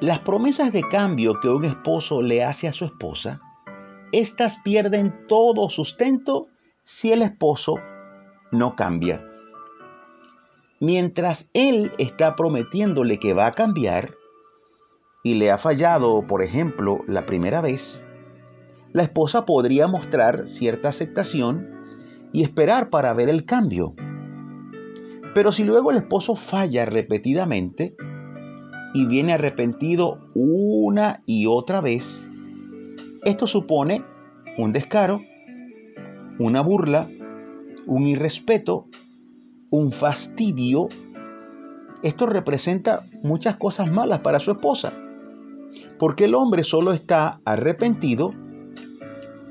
Las promesas de cambio que un esposo le hace a su esposa, éstas pierden todo sustento si el esposo no cambia. Mientras él está prometiéndole que va a cambiar y le ha fallado, por ejemplo, la primera vez, la esposa podría mostrar cierta aceptación y esperar para ver el cambio. Pero si luego el esposo falla repetidamente y viene arrepentido una y otra vez, esto supone un descaro, una burla, un irrespeto, un fastidio. Esto representa muchas cosas malas para su esposa, porque el hombre solo está arrepentido,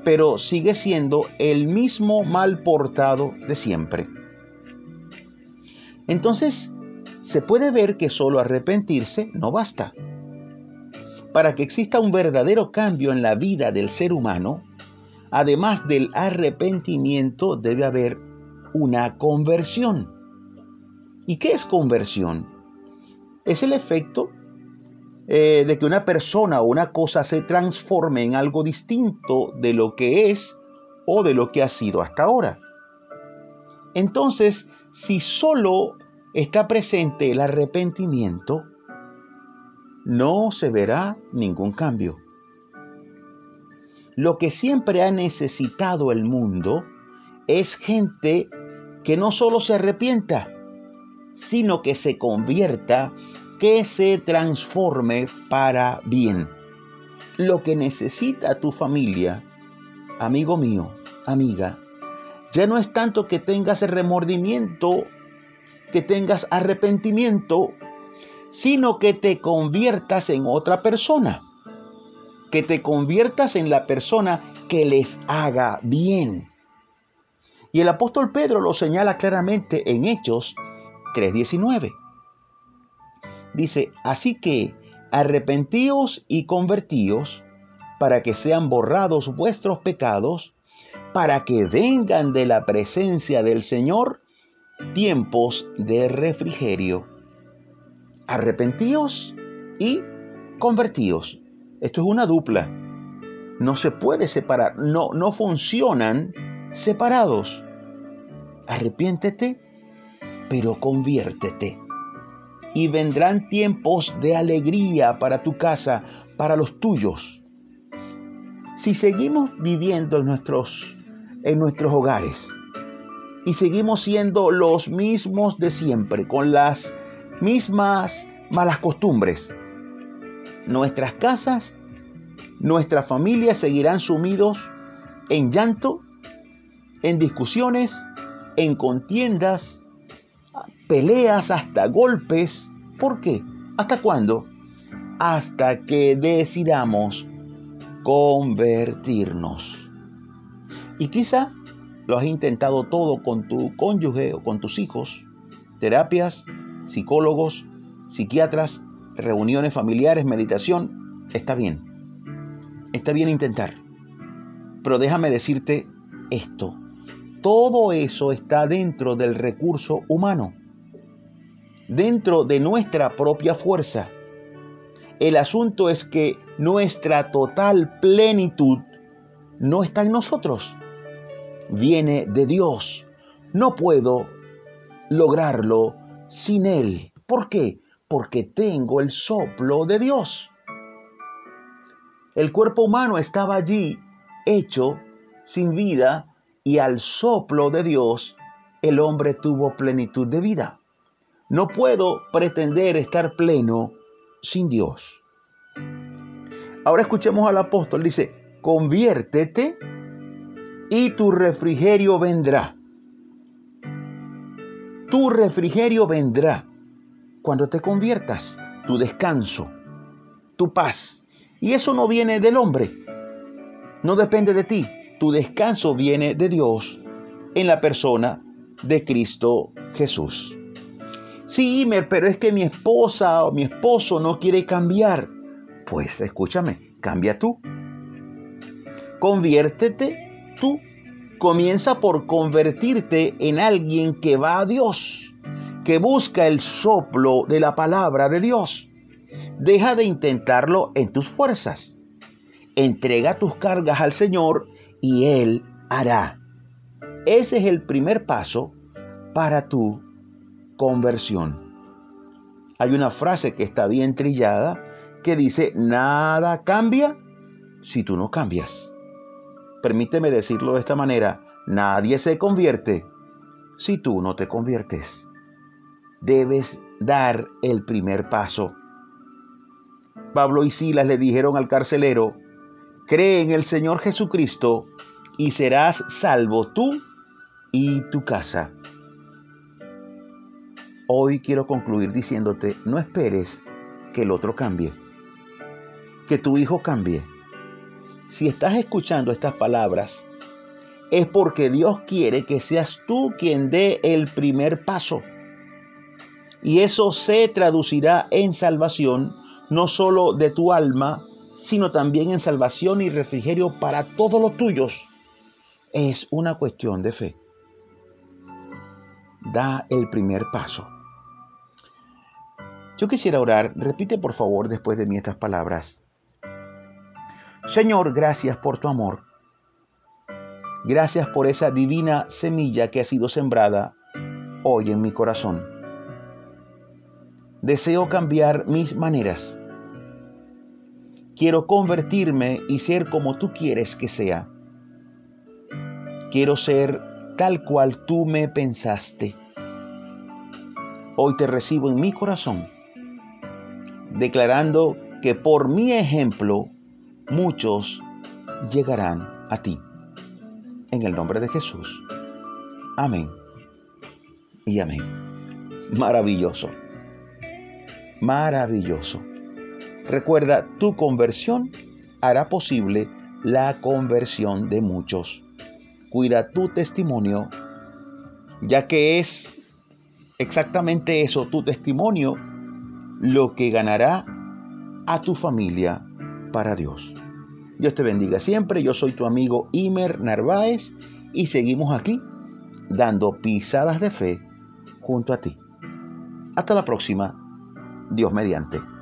pero sigue siendo el mismo mal portado de siempre. Entonces, se puede ver que solo arrepentirse no basta. Para que exista un verdadero cambio en la vida del ser humano, además del arrepentimiento debe haber una conversión. ¿Y qué es conversión? Es el efecto eh, de que una persona o una cosa se transforme en algo distinto de lo que es o de lo que ha sido hasta ahora. Entonces, si solo está presente el arrepentimiento, no se verá ningún cambio. Lo que siempre ha necesitado el mundo es gente que no solo se arrepienta, sino que se convierta, que se transforme para bien. Lo que necesita tu familia, amigo mío, amiga, ya no es tanto que tengas remordimiento, que tengas arrepentimiento, sino que te conviertas en otra persona, que te conviertas en la persona que les haga bien. Y el apóstol Pedro lo señala claramente en Hechos 3:19. Dice, así que arrepentíos y convertíos para que sean borrados vuestros pecados para que vengan de la presencia del Señor tiempos de refrigerio. Arrepentíos y convertíos. Esto es una dupla. No se puede separar, no, no funcionan separados. Arrepiéntete, pero conviértete. Y vendrán tiempos de alegría para tu casa, para los tuyos. Si seguimos viviendo en nuestros en nuestros hogares. Y seguimos siendo los mismos de siempre, con las mismas malas costumbres. Nuestras casas, nuestras familias seguirán sumidos en llanto, en discusiones, en contiendas, peleas, hasta golpes. ¿Por qué? ¿Hasta cuándo? Hasta que decidamos convertirnos. Y quizá lo has intentado todo con tu cónyuge o con tus hijos, terapias, psicólogos, psiquiatras, reuniones familiares, meditación, está bien. Está bien intentar. Pero déjame decirte esto. Todo eso está dentro del recurso humano, dentro de nuestra propia fuerza. El asunto es que nuestra total plenitud no está en nosotros viene de Dios. No puedo lograrlo sin Él. ¿Por qué? Porque tengo el soplo de Dios. El cuerpo humano estaba allí hecho sin vida y al soplo de Dios el hombre tuvo plenitud de vida. No puedo pretender estar pleno sin Dios. Ahora escuchemos al apóstol. Dice, conviértete y tu refrigerio vendrá. Tu refrigerio vendrá cuando te conviertas, tu descanso, tu paz. Y eso no viene del hombre, no depende de ti. Tu descanso viene de Dios en la persona de Cristo Jesús. Sí, pero es que mi esposa o mi esposo no quiere cambiar. Pues escúchame, cambia tú. Conviértete comienza por convertirte en alguien que va a Dios, que busca el soplo de la palabra de Dios. Deja de intentarlo en tus fuerzas. Entrega tus cargas al Señor y Él hará. Ese es el primer paso para tu conversión. Hay una frase que está bien trillada que dice, nada cambia si tú no cambias. Permíteme decirlo de esta manera, nadie se convierte si tú no te conviertes. Debes dar el primer paso. Pablo y Silas le dijeron al carcelero, cree en el Señor Jesucristo y serás salvo tú y tu casa. Hoy quiero concluir diciéndote, no esperes que el otro cambie, que tu hijo cambie. Si estás escuchando estas palabras, es porque Dios quiere que seas tú quien dé el primer paso. Y eso se traducirá en salvación, no solo de tu alma, sino también en salvación y refrigerio para todos los tuyos. Es una cuestión de fe. Da el primer paso. Yo quisiera orar, repite por favor después de mí estas palabras. Señor, gracias por tu amor. Gracias por esa divina semilla que ha sido sembrada hoy en mi corazón. Deseo cambiar mis maneras. Quiero convertirme y ser como tú quieres que sea. Quiero ser tal cual tú me pensaste. Hoy te recibo en mi corazón declarando que por mi ejemplo muchos llegarán a ti. En el nombre de Jesús. Amén. Y amén. Maravilloso. Maravilloso. Recuerda, tu conversión hará posible la conversión de muchos. Cuida tu testimonio, ya que es exactamente eso, tu testimonio, lo que ganará a tu familia para Dios. Dios te bendiga siempre. Yo soy tu amigo Imer Narváez y seguimos aquí dando pisadas de fe junto a ti. Hasta la próxima. Dios mediante.